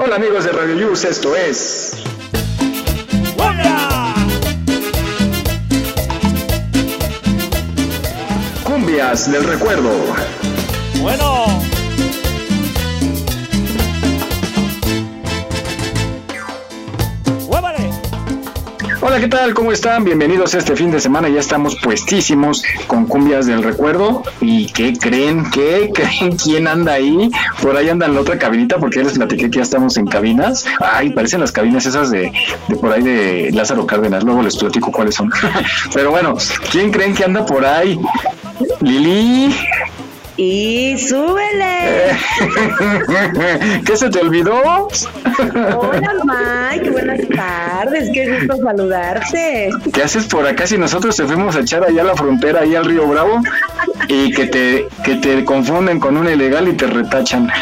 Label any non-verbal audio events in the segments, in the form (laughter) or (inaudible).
Hola amigos de Radio Yus, esto es... ¡Hola! Cumbias del Recuerdo. Bueno, ¿qué tal? ¿Cómo están? Bienvenidos a este fin de semana. Ya estamos puestísimos con Cumbias del Recuerdo. ¿Y qué creen? ¿Qué creen? ¿Quién anda ahí? Por ahí anda en la otra cabinita porque ya les platiqué que ya estamos en cabinas. Ay, parecen las cabinas esas de, de por ahí de Lázaro Cárdenas. Luego les platico cuáles son. (laughs) Pero bueno, ¿quién creen que anda por ahí? Lili. Y súbele. (laughs) ¿Qué se te olvidó? Hola Mike, buenas tardes, qué gusto saludarte. ¿Qué haces por acá si nosotros te fuimos a echar allá a la frontera, ahí al río Bravo? Y que te, que te confunden con un ilegal y te retachan. (laughs)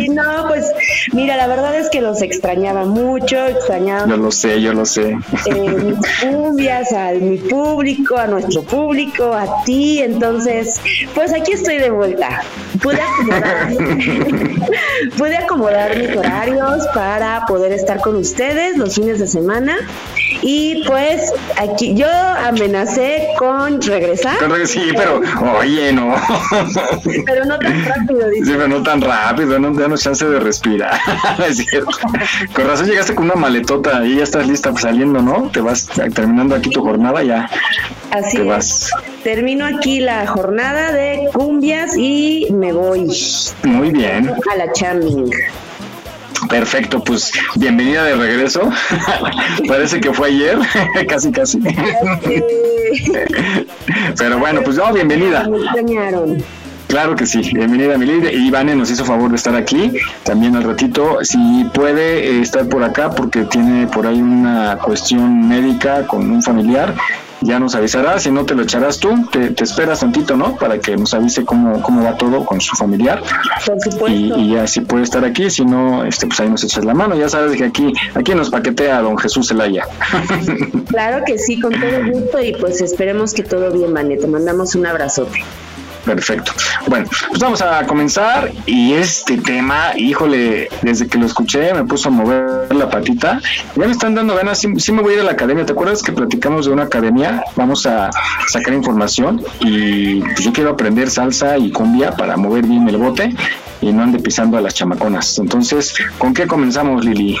Y no, pues mira, la verdad es que los extrañaba mucho, extrañaba Yo lo sé, yo lo sé. eh, mis (laughs) cumbias, a mi público, a nuestro público, a ti, entonces, pues aquí estoy de vuelta. Pude acomodar, (laughs) pude acomodar mis horarios para poder estar con ustedes los fines de semana y pues aquí yo amenacé con regresar, Correcto, Sí, pero oye, no. pero no tan rápido, Sí, dice. pero no tan rápido, no danos chance de respirar. (laughs) es cierto. Con razón llegaste con una maletota y ya estás lista pues, saliendo, ¿no? Te vas terminando aquí tu jornada, ya Así te es. vas. Termino aquí la jornada de cumbias y me voy Muy bien. a la charming. Perfecto, pues bienvenida de regreso. (laughs) Parece que fue ayer, (laughs) casi, casi. (laughs) Pero bueno, pues no, bienvenida. Me extrañaron. Claro que sí, bienvenida mi líder. Y Ivane nos hizo favor de estar aquí también al ratito. Si puede eh, estar por acá porque tiene por ahí una cuestión médica con un familiar, ya nos avisará. Si no, te lo echarás tú. Te, te esperas tantito, ¿no? Para que nos avise cómo, cómo va todo con su familiar. Por Y, supuesto. y ya si puede estar aquí, si no, este, pues ahí nos echas la mano. Ya sabes que aquí, aquí nos paquetea don Jesús Zelaya. (laughs) Claro que sí, con todo gusto y pues esperemos que todo bien, Vane. Te mandamos un abrazote. Perfecto. Bueno, pues vamos a comenzar y este tema, híjole, desde que lo escuché me puso a mover la patita. Ya me están dando ganas, sí, sí me voy a ir a la academia. ¿Te acuerdas que platicamos de una academia? Vamos a sacar información y pues yo quiero aprender salsa y cumbia para mover bien el bote y no ande pisando a las chamaconas. Entonces, ¿con qué comenzamos, Lili?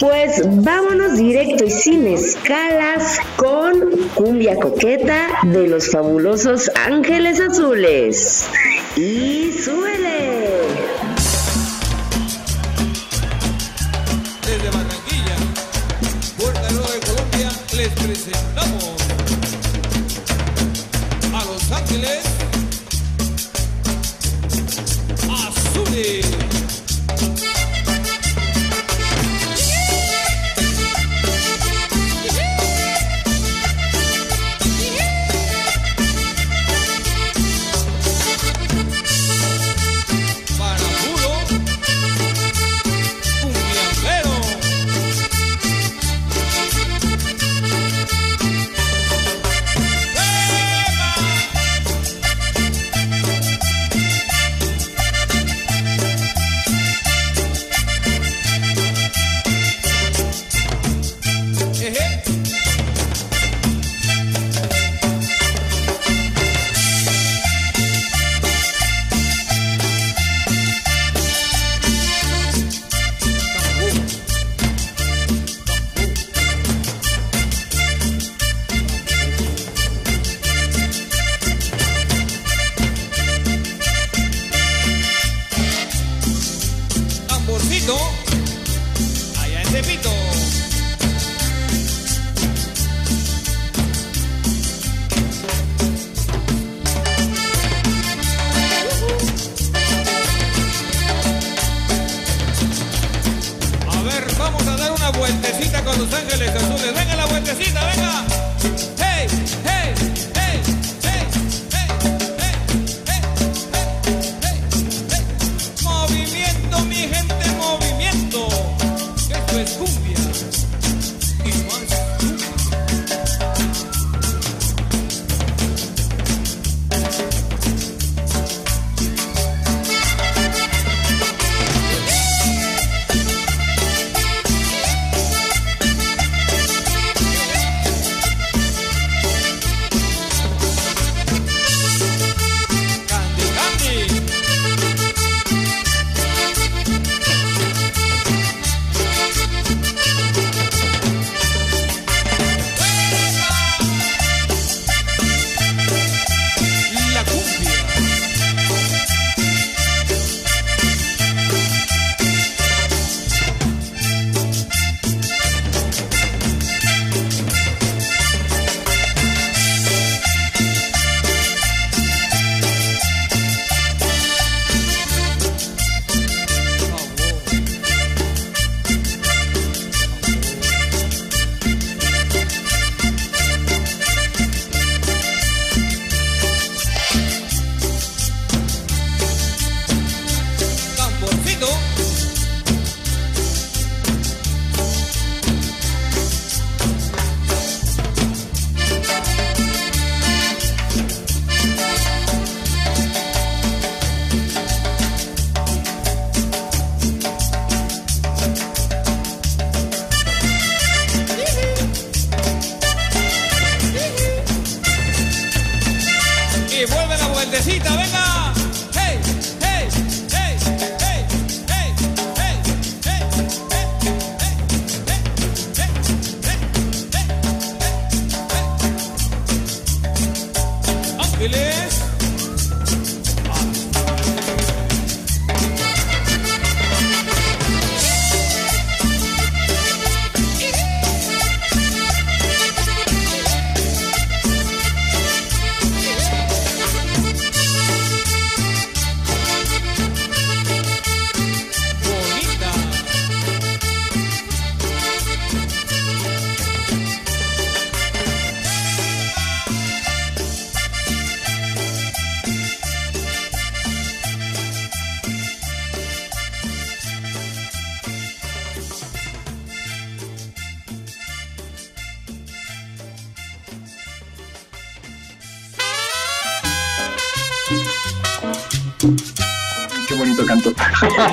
Pues vámonos directo y sin escalas con Cumbia Coqueta de los fabulosos Ángeles Azules. Y súbele. Desde Barranquilla, Puerta de Colombia, les presentamos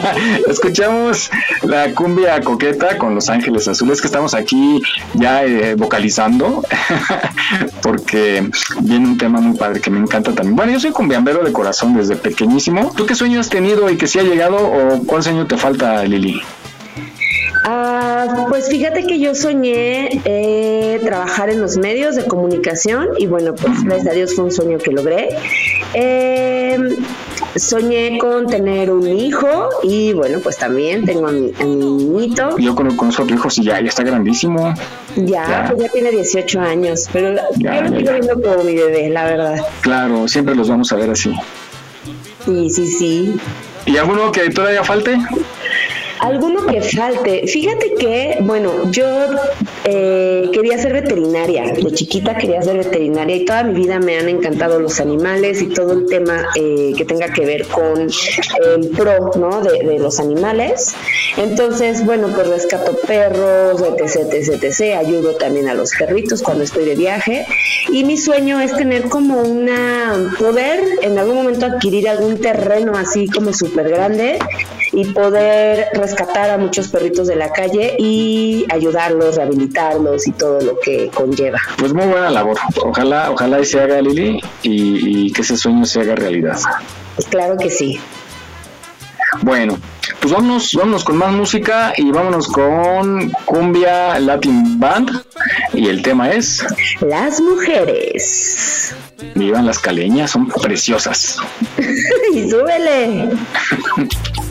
(laughs) Escuchamos la cumbia coqueta con Los Ángeles Azules, que estamos aquí ya eh, vocalizando, (laughs) porque viene un tema muy padre que me encanta también. Bueno, yo soy cumbiambero de corazón desde pequeñísimo. ¿Tú qué sueño has tenido y que sí ha llegado o cuál sueño te falta, Lili? Ah, pues fíjate que yo soñé eh, trabajar en los medios de comunicación y bueno, pues gracias a Dios fue un sueño que logré. Eh, soñé con tener un hijo y bueno, pues también tengo a mi, a mi niñito. Yo conozco a tu hijo, sí, ya, ya está grandísimo. Ya, Ya. pues ya tiene 18 años, pero Ya, yo lo sigo viendo como mi bebé, la verdad. Claro, siempre los vamos a ver así. Sí, sí, sí. ¿Y alguno que todavía falte? Alguno que falte. Fíjate que, bueno, yo eh, quería ser veterinaria. De chiquita quería ser veterinaria y toda mi vida me han encantado los animales y todo el tema eh, que tenga que ver con el pro, ¿no? De, de los animales. Entonces, bueno, pues rescato perros, etc, etc, etc. Ayudo también a los perritos cuando estoy de viaje. Y mi sueño es tener como una, poder en algún momento adquirir algún terreno así como súper grande y poder rescatar a muchos perritos de la calle y ayudarlos, rehabilitarlos y todo lo que conlleva. Pues muy buena labor. Ojalá, ojalá y se haga Lili y, y que ese sueño se haga realidad. Pues claro que sí. Bueno, pues vámonos, vámonos con más música y vámonos con Cumbia Latin Band. Y el tema es Las mujeres. Vivan las caleñas, son preciosas. (laughs) y súbele. (laughs)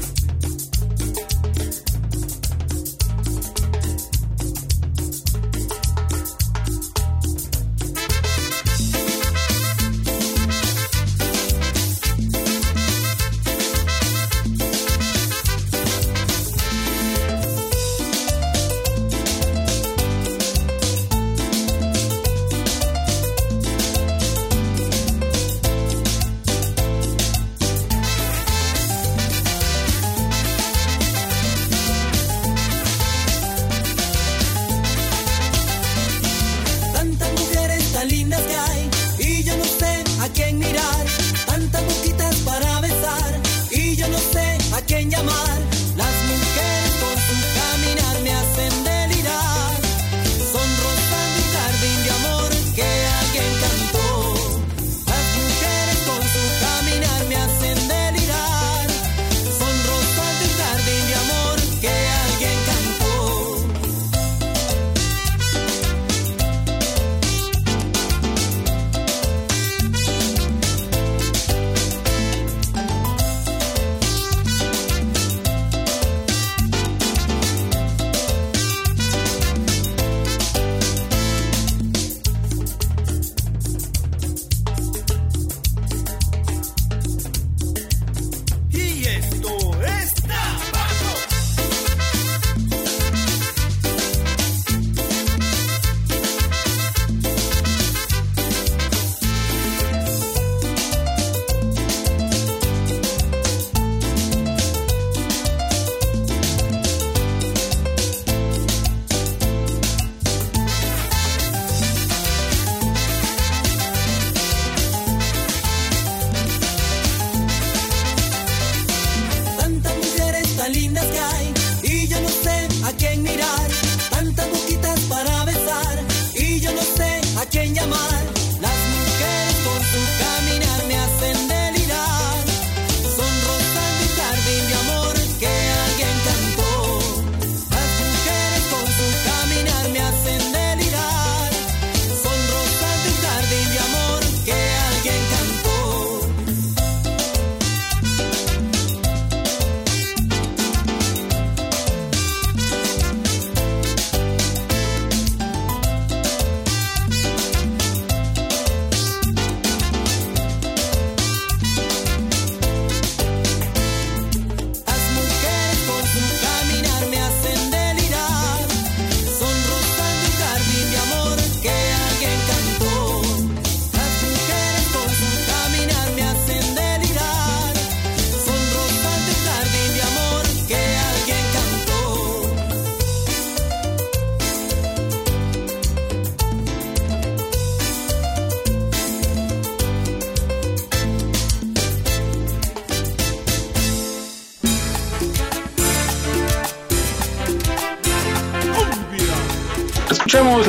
tan lindas que hay y yo no sé a quién mirar. Tantas boquitas para besar y yo no sé a quién llamar.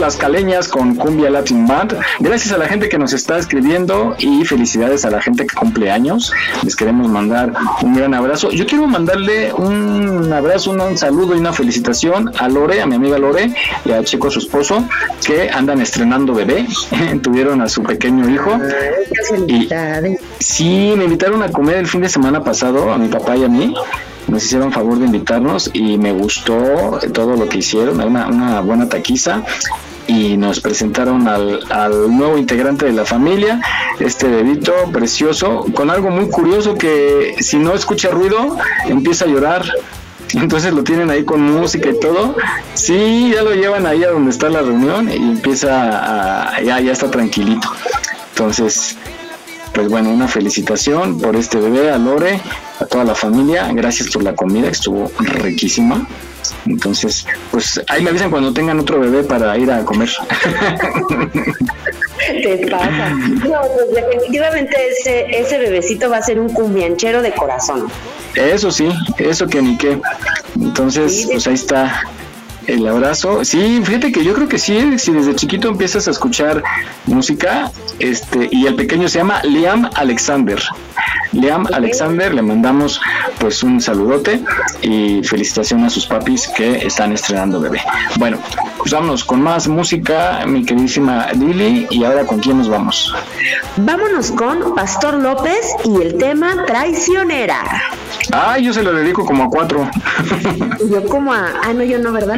Escuchamos Las Caleñas con Cumbia Latin Band. Gracias a la gente que nos está escribiendo y felicidades a la gente que cumple años. Les queremos mandar un gran abrazo. Yo quiero mandarle un abrazo, un saludo y una felicitación a Lore, a mi amiga Lore y a Chico, su esposo, que andan estrenando bebé. (laughs) Tuvieron a su pequeño hijo. Y, sí, me invitaron a comer el fin de semana pasado, a mi papá y a mí nos hicieron favor de invitarnos y me gustó todo lo que hicieron, una, una buena taquiza y nos presentaron al, al, nuevo integrante de la familia, este bebito precioso, con algo muy curioso que si no escucha ruido empieza a llorar. Entonces lo tienen ahí con música y todo. Sí, ya lo llevan ahí a donde está la reunión y empieza a, ya, ya está tranquilito. Entonces, pues bueno, una felicitación por este bebé, a Lore, a toda la familia. Gracias por la comida, estuvo riquísima. Entonces, pues ahí me avisan cuando tengan otro bebé para ir a comer. (laughs) Te pasa. No, pues definitivamente ese, ese bebecito va a ser un cumbianchero de corazón. Eso sí, eso que ni qué. Entonces, pues ahí está el abrazo. Sí, fíjate que yo creo que sí, si desde chiquito empiezas a escuchar música, este, y el pequeño se llama Liam Alexander. Liam Alexander, le mandamos pues un saludote y felicitación a sus papis que están estrenando bebé. Bueno, pues vámonos con más música, mi queridísima Lili, y ahora con quién nos vamos. Vámonos con Pastor López y el tema Traicionera. Ah, yo se lo dedico como a cuatro. Yo como a... Ah, no, yo no, ¿verdad?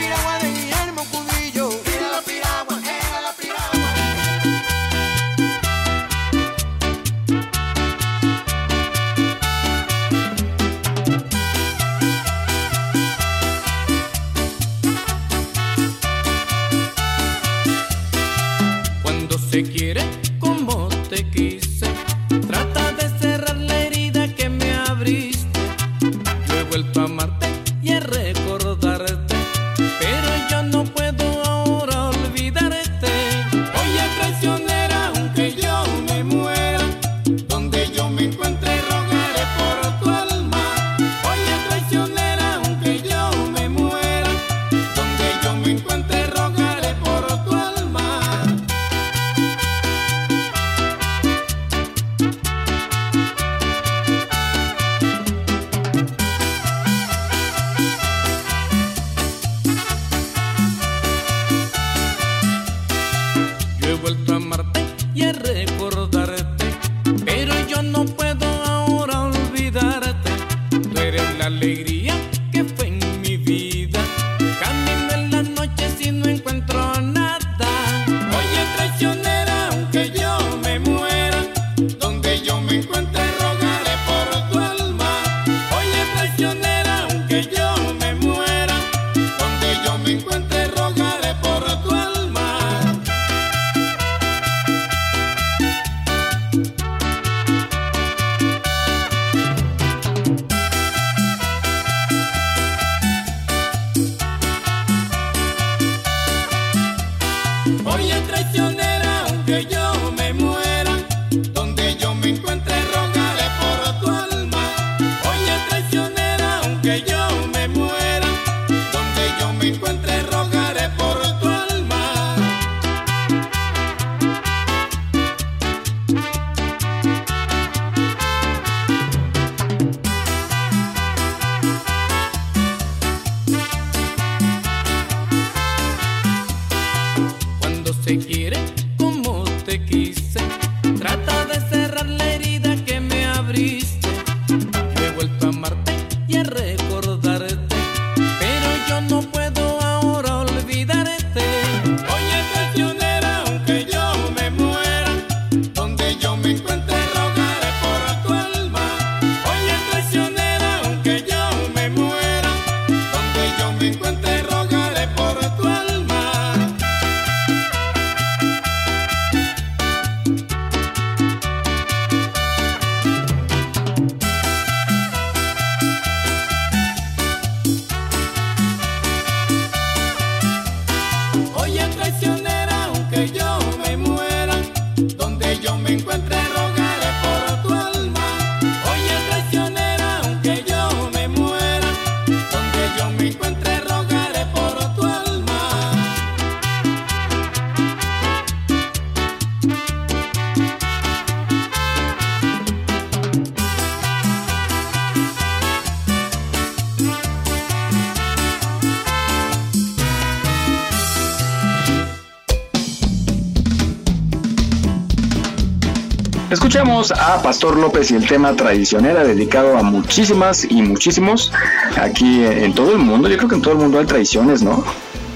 Escuchamos a Pastor López y el tema traicionera dedicado a muchísimas y muchísimos aquí en todo el mundo. Yo creo que en todo el mundo hay traiciones, ¿no?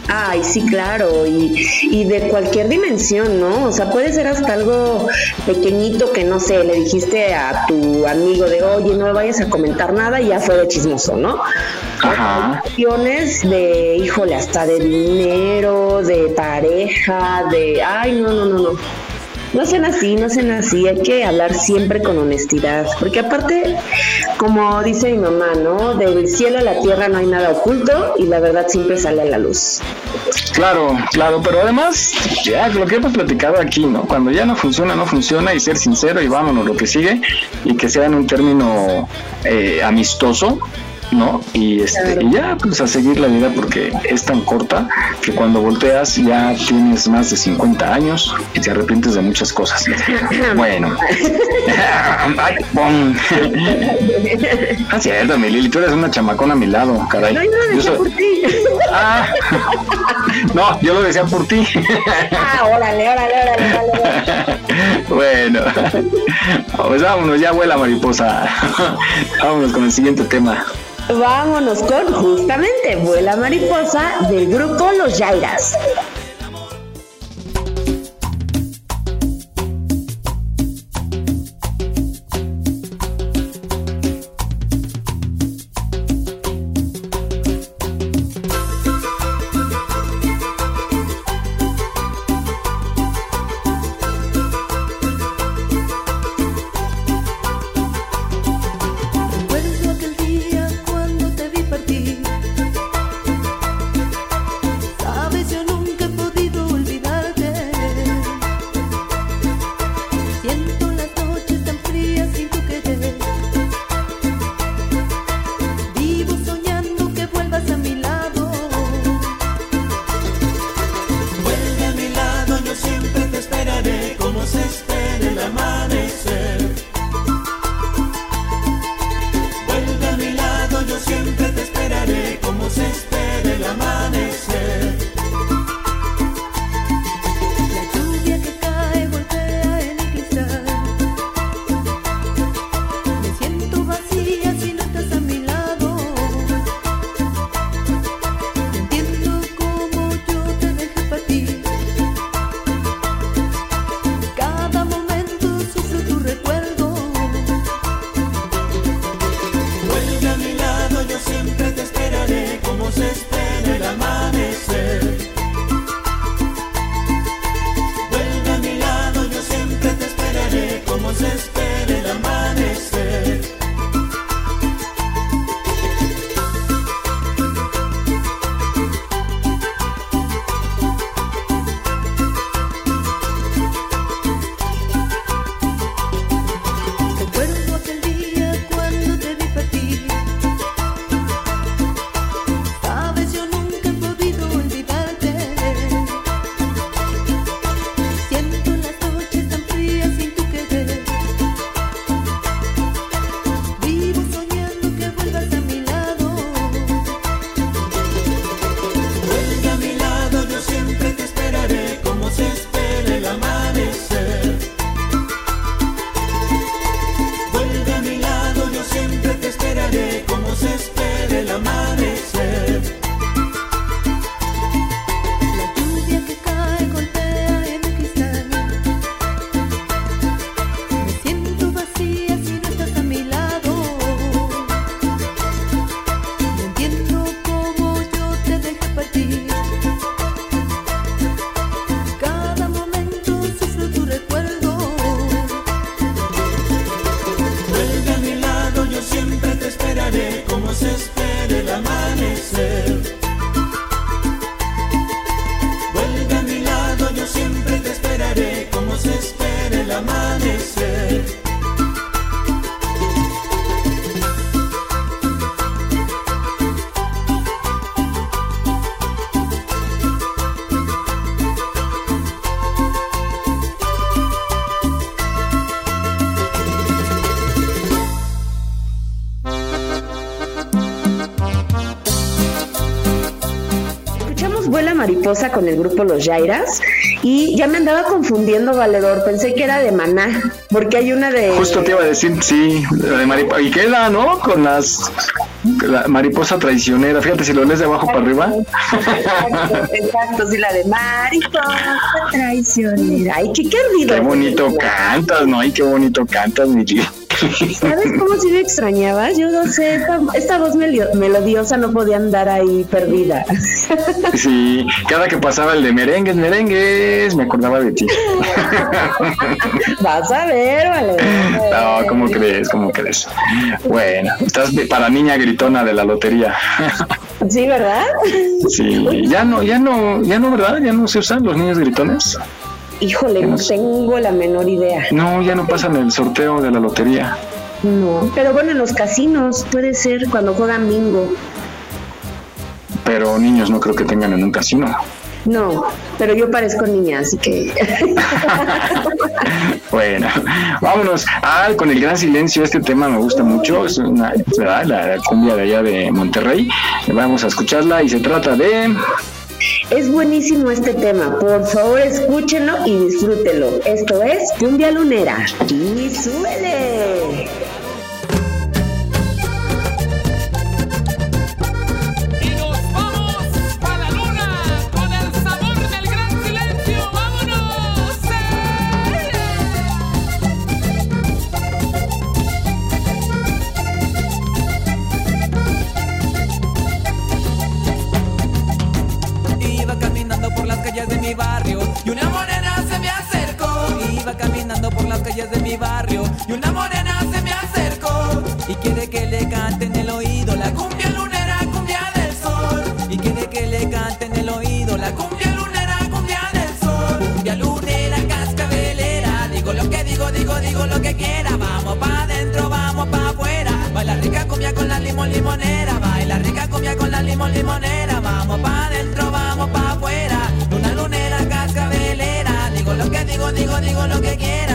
Ay, sí, claro, y, y de cualquier dimensión, ¿no? O sea, puede ser hasta algo pequeñito que, no sé, le dijiste a tu amigo de, oye, no le vayas a comentar nada y ya fue de chismoso, ¿no? Ajá. Cuestiones de, híjole, hasta de dinero, de pareja, de, ay, no, no, no, no. No sean así, no sean así, hay que hablar siempre con honestidad, porque aparte, como dice mi mamá, ¿no? Del cielo a la tierra no hay nada oculto y la verdad siempre sale a la luz. Claro, claro, pero además, ya lo que hemos platicado aquí, ¿no? Cuando ya no funciona, no funciona y ser sincero y vámonos lo que sigue y que sea en un término eh, amistoso, ¿no? Y, este, y ya, pues a seguir la vida porque es tan corta que cuando volteas ya tienes más de 50 años y te arrepientes de muchas cosas. (laughs) Bueno. (laughs) Ay. Ah, cierto, mi Lili, tú eres una chamacona a mi lado, caray. No, yo lo Yo decía soy- por ti. (laughs) Ah. No, yo lo decía por ti. Ah, órale, órale, órale, órale. Bueno, pues vámonos, ya vuela mariposa. Vámonos con el siguiente tema. Vámonos con justamente Vuela Mariposa del grupo Los Yairas. Mariposa con el grupo Los Yairas y ya me andaba confundiendo, Valedor. Pensé que era de Maná, porque hay una de. Justo te iba a decir, sí, la de mariposa. Y queda, ¿no? Con las. La mariposa traicionera. Fíjate si lo lees de abajo para arriba. Exacto, exacto, sí, la de Mariposa traicionera. Ay, qué querido. Qué bonito cantas, ¿no? Ay, qué bonito cantas, mi tío. ¿Sabes cómo si me extrañabas? Yo no sé, esta, esta voz melodiosa no podía andar ahí perdida. (laughs) Sí, cada que pasaba el de merengues, merengues, me acordaba de ti. (laughs) Vas a ver, vale. No, ¿cómo crees? ¿Cómo crees? Bueno, estás para niña gritona de la lotería. (laughs) Sí, ¿verdad? Sí, ya no, ya no, ya no, ¿verdad? Ya no se usan los niños gritones. Híjole, no tengo la menor idea. No, ya no pasan el sorteo de la lotería. No, pero bueno, en los casinos puede ser cuando juegan bingo. Pero niños no creo que tengan en un casino. No, pero yo parezco niña, así que (laughs) Bueno, vámonos. Ah, con el gran silencio, este tema me gusta mucho. Es una, la cumbia de allá de Monterrey. Vamos a escucharla y se trata de. Es buenísimo este tema. Por favor, escúchenlo y disfrútenlo. Esto es Cumbia Lunera. Y. limonera. Vamos pa' adentro, vamos pa' afuera. Luna lunera, cascabelera. Digo lo que digo, digo, digo lo que quiera.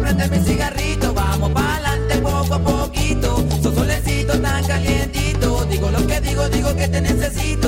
Prender mi cigarrito. Vamos para adelante poco a poquito. Sos solecito tan calientito. Digo lo que digo, digo que te necesito.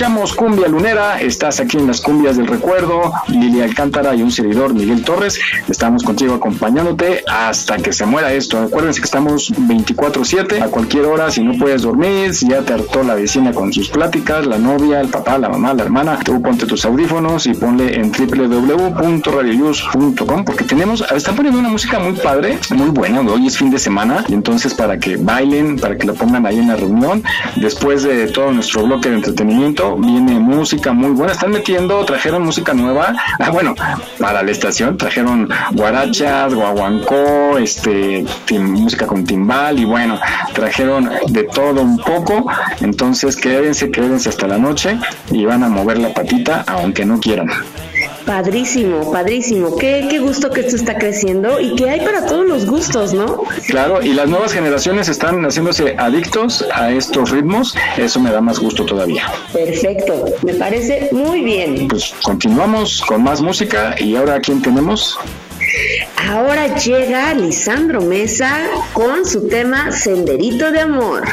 Escuchamos Cumbia Lunera, estás aquí en las cumbias del recuerdo, Lili Alcántara y un servidor Miguel Torres, estamos contigo acompañándote hasta que se muera esto. Acuérdense que estamos 24/7 a cualquier hora, si no puedes dormir, si ya te hartó la vecina con sus pláticas, la novia, el papá, la mamá, la hermana, tú ponte tus audífonos y ponle en www.radioyus.com porque tenemos, están poniendo una música muy padre, muy buena, hoy es fin de semana y entonces para que bailen, para que lo pongan ahí en la reunión, después de todo nuestro bloque de entretenimiento, viene música muy buena, están metiendo, trajeron música nueva, ah, bueno, para la estación trajeron guarachas, guaguancó, este, música con timbal y bueno, trajeron de todo un poco, entonces quédense, quédense hasta la noche y van a mover la patita aunque no quieran. Padrísimo, padrísimo. Qué, qué gusto que esto está creciendo y que hay para todos los gustos, ¿no? Claro, y las nuevas generaciones están haciéndose adictos a estos ritmos, eso me da más gusto todavía. Perfecto, me parece muy bien. Pues continuamos con más música y ahora ¿quién tenemos? Ahora llega Lisandro Mesa con su tema Senderito de Amor.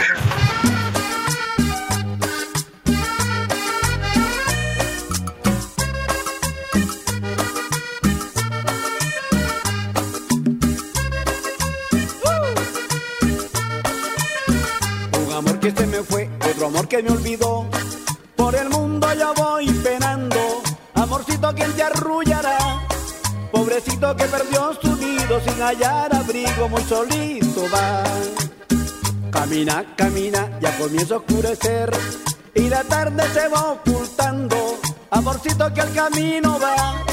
Que me olvidó. Por el mundo yo voy penando. Amorcito, quien te arrullará? Pobrecito que perdió su nido sin hallar abrigo, muy solito va. Camina, camina, ya comienza a oscurecer. Y la tarde se va ocultando. Amorcito que al camino va.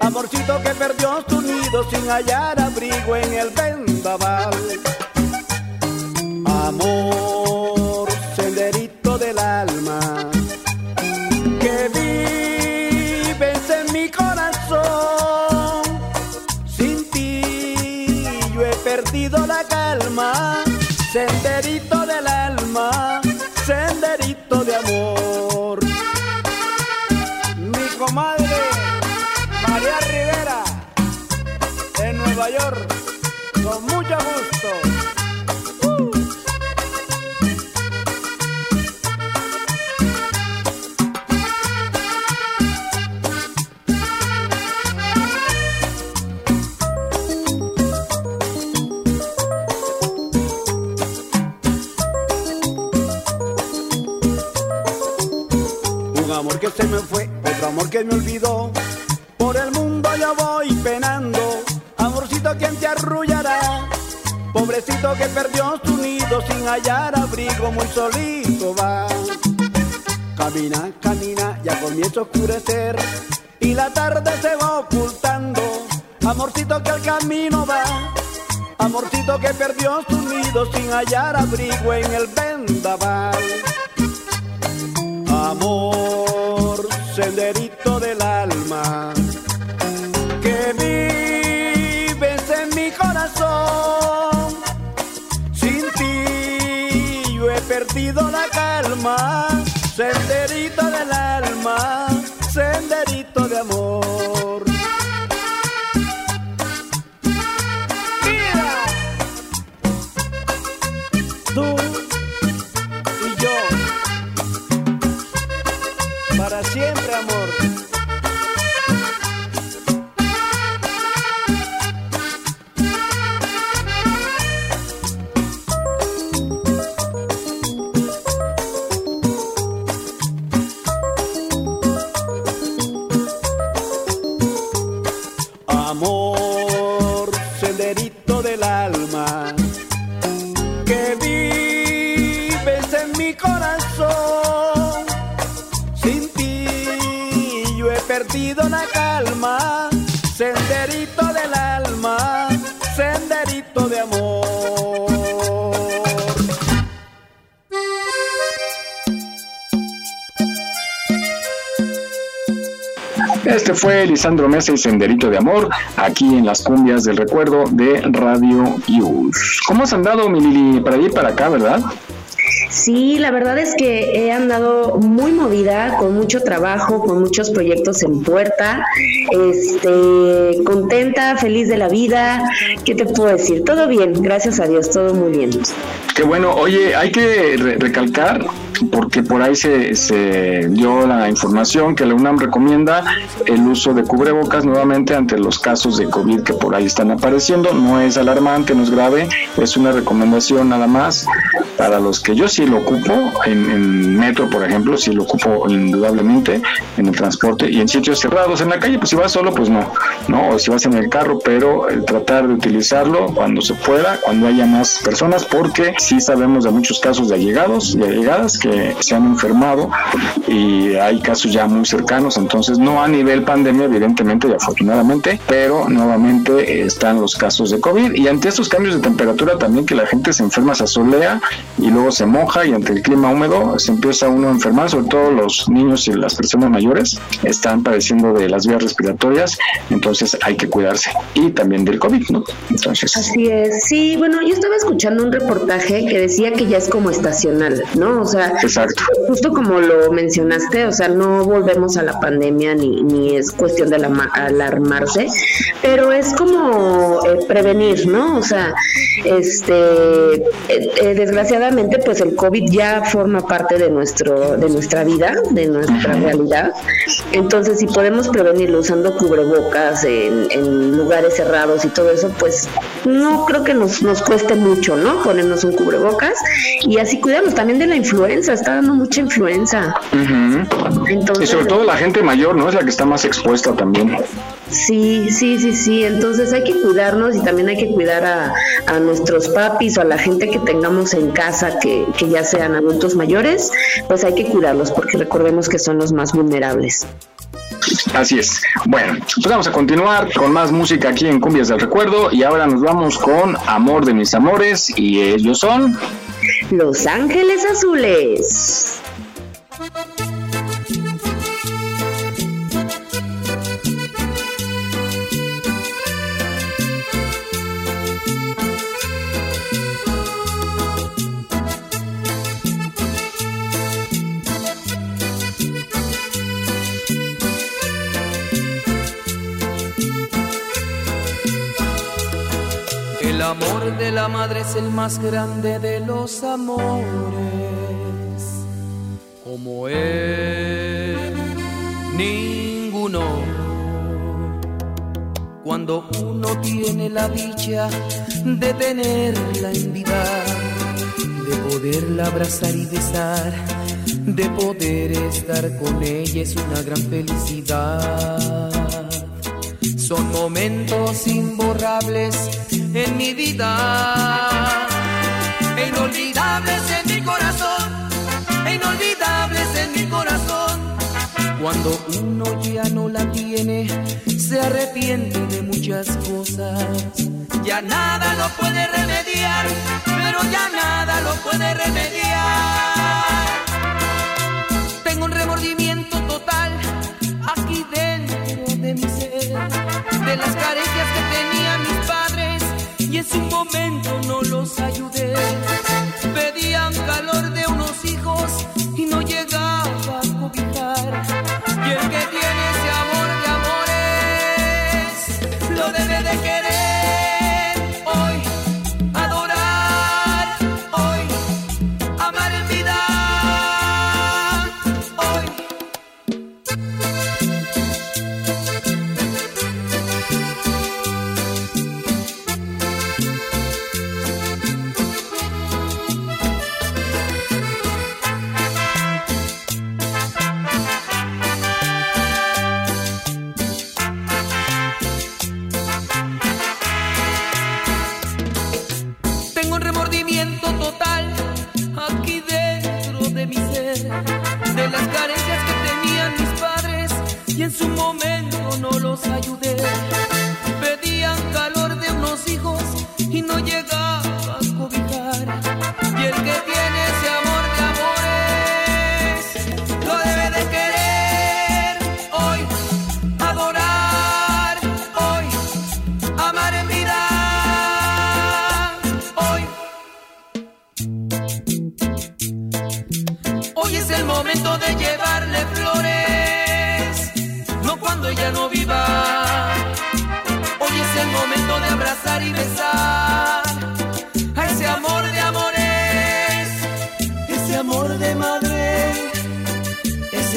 Amorcito que perdió su nido sin hallar abrigo en el vendaval. Amor, senderito del alma, que vives en mi corazón. Sin ti yo he perdido la calma, senderito del alma, senderito de amor. Mi comadre María Rivera, en Nueva York, con mucho gusto. Hallar abrigo, muy solito va. Camina, camina, ya comienza a oscurecer. Y la tarde se va ocultando. Amorcito que al camino va. Amorcito que perdió su nido sin hallar abrigo en el vendaval. Amor, perdido la calma, senderito del alma, senderito de amor. Este fue Lisandro Mesa y Senderito de Amor, aquí en las cumbias del recuerdo de Radio Yus. ¿Cómo has andado, mi Lili? Para allí para acá, ¿verdad? Sí, la verdad es que he andado muy movida, con mucho trabajo, con muchos proyectos en puerta, este, contenta, feliz de la vida. ¿Qué te puedo decir? Todo bien, gracias a Dios, todo muy bien. Qué bueno, oye, hay que re- recalcar porque por ahí se, se dio la información que la UNAM recomienda el uso de cubrebocas nuevamente ante los casos de COVID que por ahí están apareciendo. No es alarmante, no es grave, es una recomendación nada más para los que yo sí lo ocupo, en, metro, por ejemplo, sí lo ocupo indudablemente, en el transporte y en sitios cerrados. En la calle, pues si vas solo, pues no, ¿no? O si vas en el carro, pero eh, tratar de utilizarlo cuando se pueda, cuando haya más personas, porque sí sabemos de muchos casos de allegados y allegadas que se han enfermado y hay casos ya muy cercanos, entonces no a nivel pandemia, evidentemente y afortunadamente, pero nuevamente eh, están los casos de COVID y ante estos cambios de temperatura también que la gente se enferma, se asolea y luego se moja y ante el clima húmedo se empieza uno a enfermar, sobre todo los niños y las personas mayores están padeciendo de las vías respiratorias, entonces hay que cuidarse y también del COVID, ¿no? Entonces, Así es, sí, bueno, yo estaba escuchando un reportaje que decía que ya es como estacional, ¿no? O sea, exacto. justo como lo mencionaste, o sea, no volvemos a la pandemia ni, ni es cuestión de alarmarse, pero es como eh, prevenir, ¿no? O sea, este, eh, eh, desgraciadamente, pues el COVID ya forma parte de nuestro, de nuestra vida, de nuestra realidad. Entonces, si podemos prevenirlo usando cubrebocas en, en lugares cerrados y todo eso, pues no creo que nos, nos cueste mucho, ¿no? Ponernos un cubrebocas y así cuidarnos también de la influenza, está dando mucha influenza. Entonces, Y sobre todo la gente mayor, ¿no? Es la que está más expuesta también. Sí, sí, sí, sí. Entonces hay que cuidarnos y también hay que cuidar a, a nuestros papis o a la gente que tengamos en casa que, que ya sean adultos mayores, pues hay que cuidarlos porque recordemos que son los más vulnerables. Así es. Bueno, pues vamos a continuar con más música aquí en Cumbias del Recuerdo y ahora nos vamos con Amor de mis amores y ellos son... Los Ángeles Azules. Amor de la madre es el más grande de los amores. Como él, ninguno. Cuando uno tiene la dicha de tenerla en vida, de poderla abrazar y besar, de poder estar con ella es una gran felicidad. Son momentos imborrables en mi vida, e inolvidables en mi corazón, e inolvidables en mi corazón. Cuando uno ya no la tiene, se arrepiente de muchas cosas. Ya nada lo puede remediar, pero ya nada lo puede remediar. Tengo un remordimiento total aquí dentro de mi ser, de las carencias su momento no los ayudé.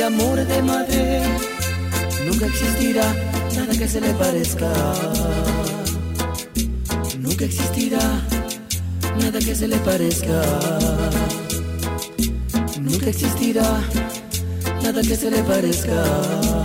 Amor de madre. Nunca existirá nada que se le parezca. Nunca existirá nada que se le parezca. Nunca existirá nada que se le parezca.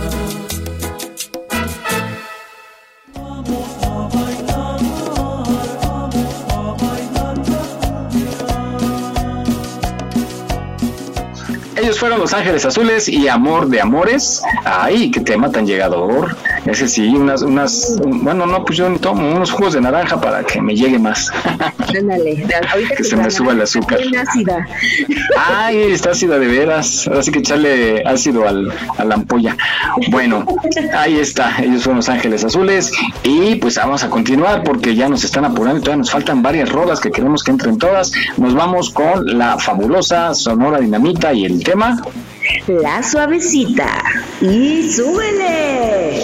Los Ángeles Azules y Amor de Amores. Ay, qué tema tan llegador. Ese sí, unas, unas, bueno, no, pues yo tomo unos jugos de naranja para que me llegue más. (laughs) Ándale, ahorita Que se me suba el azúcar. Bien ácida. Ay, está ácida de veras. Así que echarle ácido al, a la ampolla. Bueno, ahí está. Ellos fueron Los Ángeles Azules. Y pues vamos a continuar porque ya nos están apurando y todavía nos faltan varias rolas que queremos que entren todas. Nos vamos con la fabulosa Sonora Dinamita y el tema. La suavecita. Y súbele.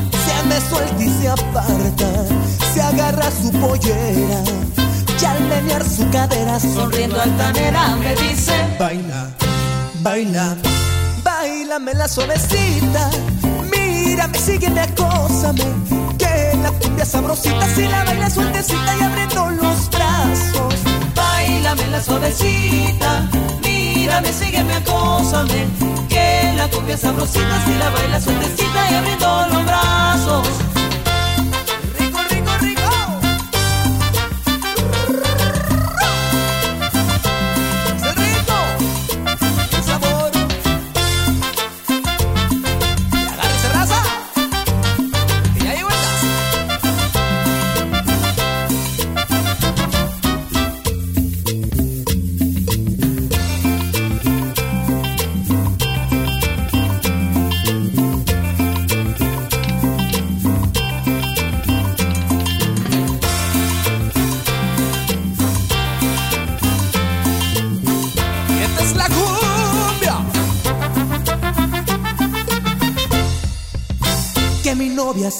Me suelta y se aparta se agarra su pollera y al menear su cadera Sonriendo altanera me dice. Baila, baila, bailame la suavecita. Mírame, sígueme, acósame. Que la cumbia sabrosita, si la baila sueltecita y abriendo los brazos. Bailame la suavecita, mírame, sígueme, acósame. Que la cumbia sabrosita, si la baila sueltecita y abriendo los brazos.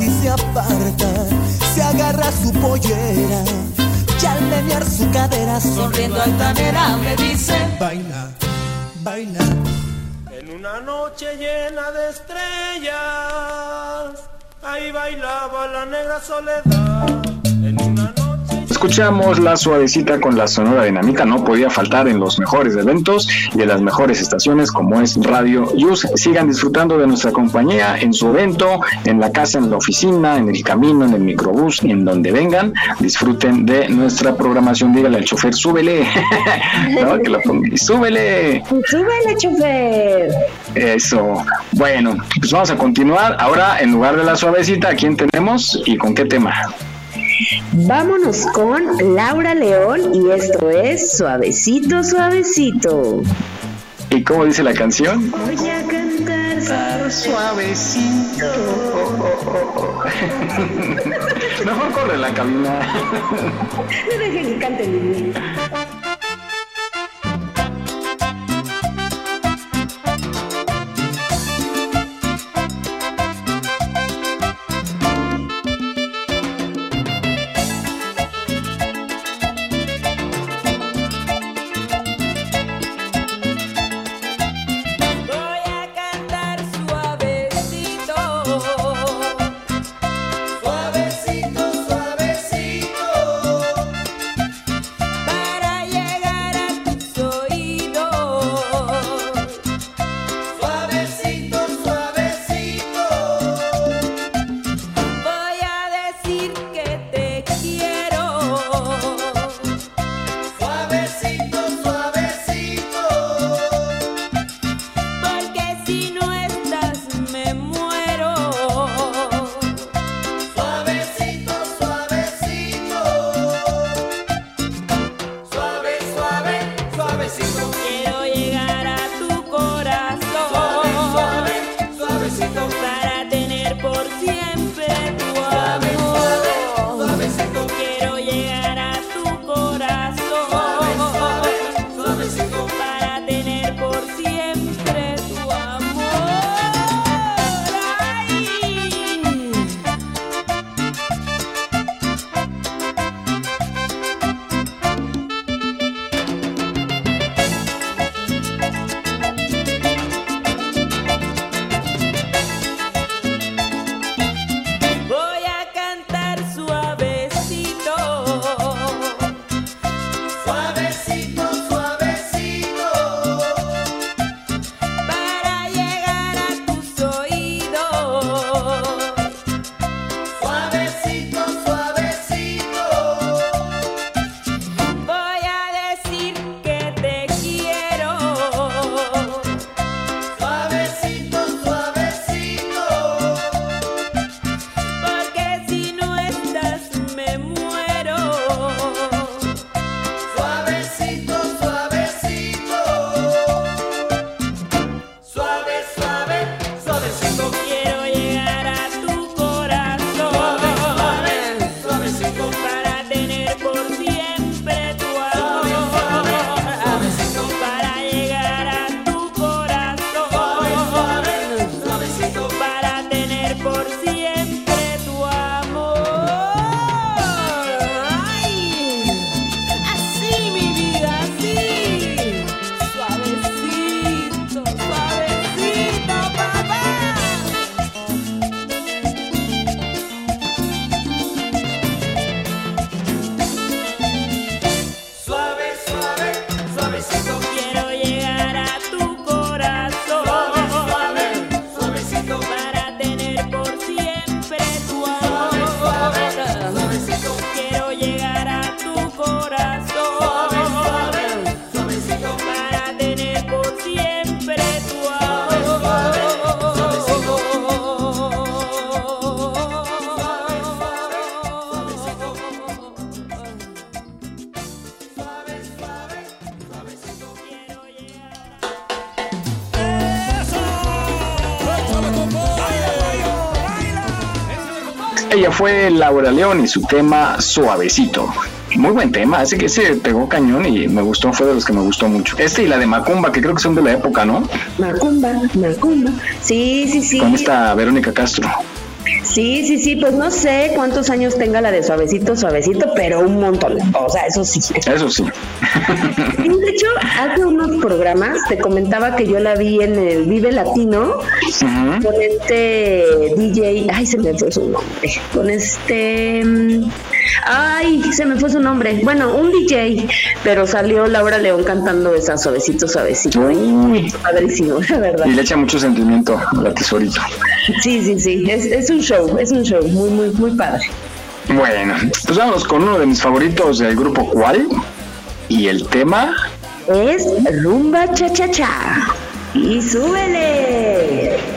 Y se aparta, se agarra su pollera, y al menear su cadera Sonriendo altanera me dice. baila, baila. En una noche llena de estrellas, ahí bailaba la negra soledad. Escuchamos la suavecita con la sonora dinámica, no podía faltar en los mejores eventos y en las mejores estaciones como es Radio Yus. Sigan disfrutando de nuestra compañía en su evento, en la casa, en la oficina, en el camino, en el microbús, en donde vengan. Disfruten de nuestra programación. Dígale al chofer, súbele. (laughs) no, que la ponga, súbele. Súbele, chofer. Eso. Bueno, pues vamos a continuar. Ahora, en lugar de la suavecita, ¿a quién tenemos y con qué tema? Vámonos con Laura León y esto es Suavecito, Suavecito. ¿Y cómo dice la canción? Voy a cantar Suavecito. (laughs) Mejor corre la cabina. No dejen que cante si Laura León y su tema Suavecito. Muy buen tema, ese que se pegó cañón y me gustó, fue de los que me gustó mucho. Este y la de Macumba, que creo que son de la época, ¿no? Macumba, Macumba. Sí, sí, sí. Con esta Verónica Castro. Sí, sí, sí, pues no sé cuántos años tenga la de suavecito, suavecito, pero un montón. O sea, eso sí. Eso sí. Y de hecho, hace unos programas te comentaba que yo la vi en el Vive Latino Con este DJ, ay, se me fue su nombre, con este, mm, ay, se me fue su nombre, bueno, un DJ, pero salió Laura León cantando esa suavecito, suavecito. Uy. Padrísimo, la verdad. Y le echa mucho sentimiento a la tesorito. Sí, sí, sí, es, es un show, es un show muy, muy, muy padre. Bueno, pues vamos con uno de mis favoritos del grupo Cual. Y el tema, Es Rumba Cha Cha Cha. Y súbele.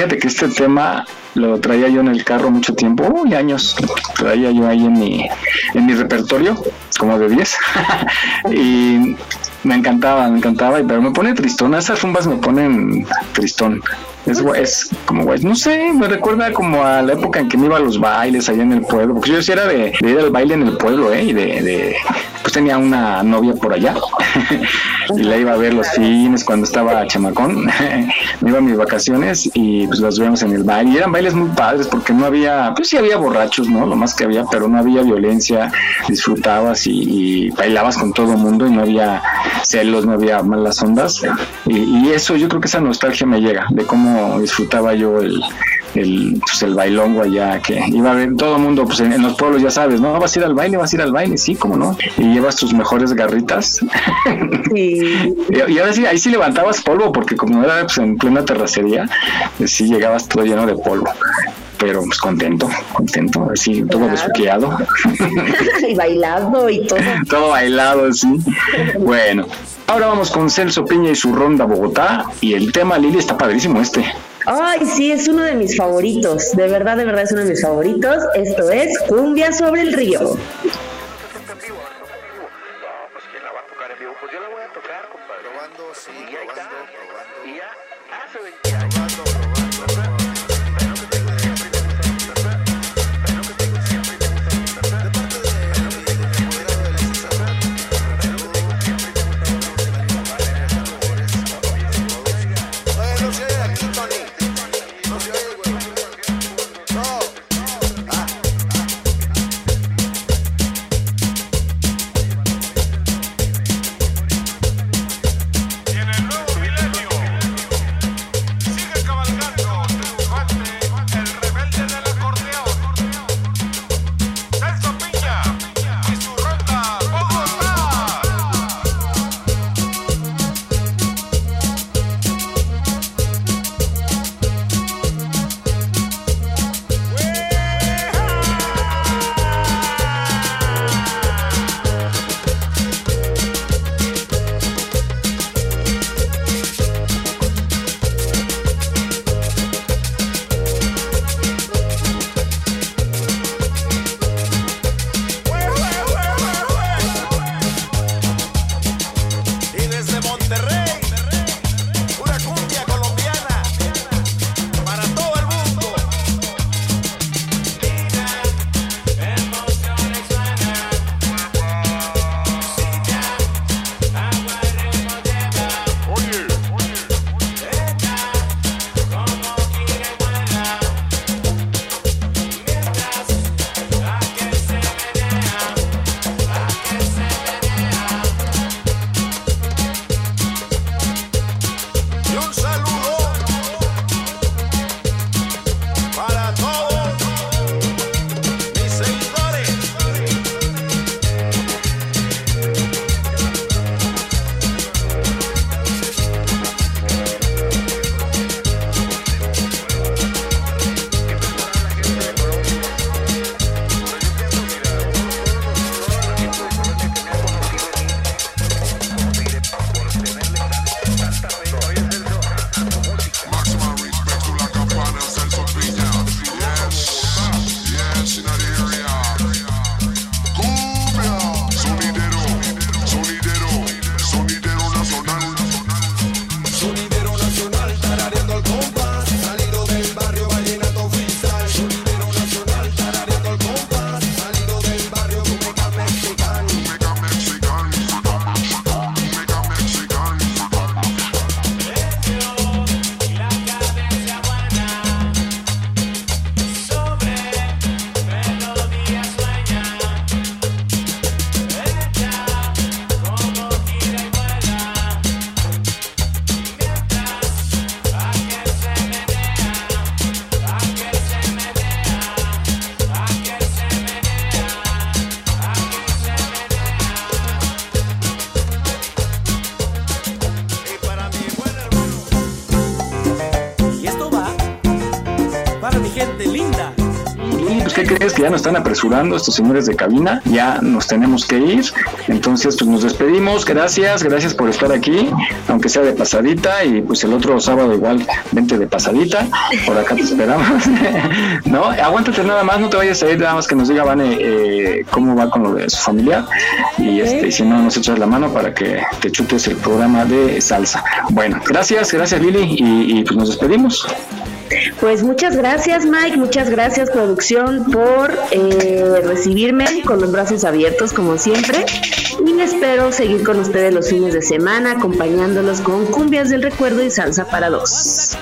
Fíjate que este tema lo traía yo en el carro mucho tiempo, uy, años, traía yo ahí en mi, en mi repertorio, como de 10, (laughs) y me encantaba, me encantaba, pero me pone tristón, esas rumbas me ponen tristón. Es, es como guay, no sé, me recuerda como a la época en que me iba a los bailes allá en el pueblo, porque yo sí era de, de ir al baile en el pueblo, ¿eh? Y de- pues tenía una novia por allá, y la iba a ver los fines cuando estaba chamacón, (laughs) me iba a mis vacaciones y pues las veíamos en el baile, y eran bailes muy padres porque no había, pues sí había borrachos, ¿no? Lo más que había, pero no había violencia, disfrutabas y, y bailabas con todo mundo y no había celos, no había malas ondas, y eso yo creo que esa nostalgia me llega, de cómo disfrutaba yo el, el, pues el bailongo allá, que iba a ver todo el mundo, pues en, en los pueblos ya sabes, ¿no? Vas a ir al baile, vas a ir al baile, sí, cómo no, y llevas tus mejores garritas, Sí. (laughs) y, y ahora sí, ahí sí levantabas polvo, porque como era pues, en plena terracería, eh, sí llegabas todo lleno de polvo, pero pues contento, contento, así, todo Claro. (laughs) y bailado y todo. (laughs) todo bailado, sí. Bueno, ahora vamos con Celso Piña y su ronda Bogotá, y el tema Lili está padrísimo este. Ay, sí, es uno de mis favoritos. De verdad, de verdad es uno de mis favoritos. Esto es Cumbia sobre el río. Lili, pues ¿qué crees? Que ya nos están apresurando estos señores de cabina, ya nos tenemos que ir. Entonces, pues nos despedimos. Gracias, gracias por estar aquí, aunque sea de pasadita. Y pues el otro sábado igual, vente de pasadita. Por acá te esperamos. (laughs) no, aguántate nada más, no te vayas a ir, nada más que nos diga Vane eh, cómo va con lo de su familia. Y este, y si no, nos echas la mano para que te chutes el programa de salsa. Bueno, gracias, gracias Lili, y, y pues nos despedimos. Pues muchas gracias Mike, muchas gracias producción por eh, recibirme con los brazos abiertos como siempre y espero seguir con ustedes los fines de semana acompañándolos con cumbias del recuerdo y salsa para dos.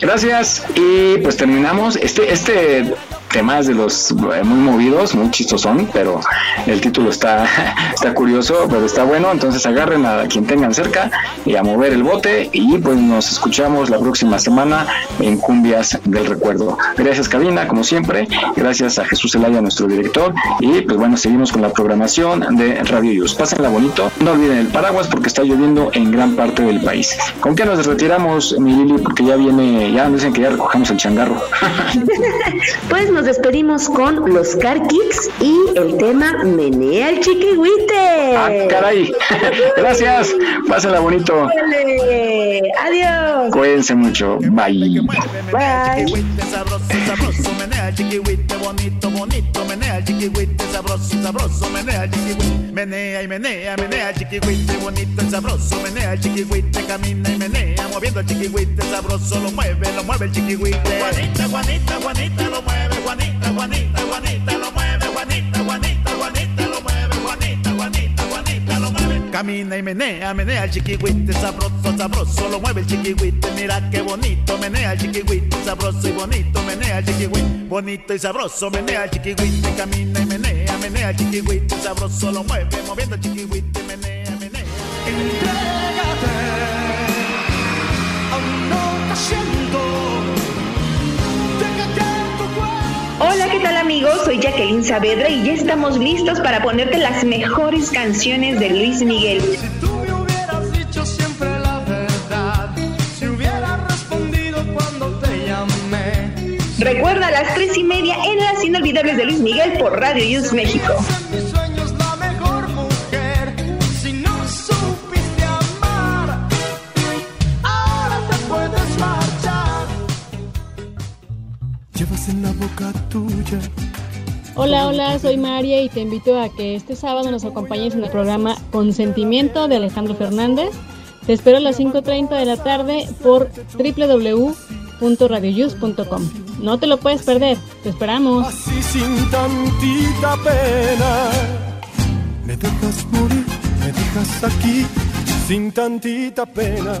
Gracias. Y pues terminamos. Este, este tema es de los eh, muy movidos, muy chistosón, pero el título está, (laughs) está curioso, pero está bueno. Entonces agarren a quien tengan cerca y a mover el bote. Y pues nos escuchamos la próxima semana en Cumbias del Recuerdo. Gracias, Cabina, como siempre. Gracias a Jesús Elaya, nuestro director. Y pues bueno, seguimos con la programación de Radio Yus. Pásenla bonito. No olviden el paraguas porque está lloviendo en gran parte del país. ¿Con qué nos retiramos, mi Lili? Porque ya viene, ya nos dicen que ya recogemos el changarro. (laughs) (laughs) Pues nos despedimos con los Car Kicks y el tema Menea el Chiquihuite. Ah, caray. (laughs) Gracias. Pásenla bonito. Adiós. Cuídense mucho. Bye. Bye. bonito, bonito, menea el chiquihuite, sabroso, sabroso, menea el chiquihuite, menea y menea, menea el chiquihuite, bonito y sabroso, menea el chiquihuite, camina y menea, moviendo el chiquihuite, sabroso, lo mueve, lo mueve el chiquihuite. Juanita, Juanita, Juanita, lo mueve, Juanita, Juanita, Juanita, lo mueve, Juanita, Juanita, Juanita, lo mueve, Juanita, Juanita, Juanita, lo mueve. Camina y menea, menea el chiquihuite, sabroso, sabroso, lo mueve el chiquihuite, mira qué bonito, menea el chiquihuite, sabroso y bonito, menea el chiquihuite, bonito y sabroso, menea el chiquihuite, camina y menea, menea el chiquihuite, sabroso, lo mueve, moviendo el chiquihuite, menea, menea. Entrégate a un siento, Hola, ¿qué tal amigos? Soy Jacqueline Saavedra y ya estamos listos para ponerte las mejores canciones de Luis Miguel. Si tú me hubieras dicho siempre la verdad, si hubieras respondido cuando te llamé. Recuerda a las tres y media en las inolvidables de Luis Miguel por Radio News México. Boca tuya. Hola, hola, soy María y te invito a que este sábado nos acompañes en el programa Consentimiento de Alejandro Fernández. Te espero a las 5.30 de la tarde por www.radioyus.com. No te lo puedes perder, te esperamos. Así sin tantita pena, me dejas morir, me dejas aquí, sin tantita pena.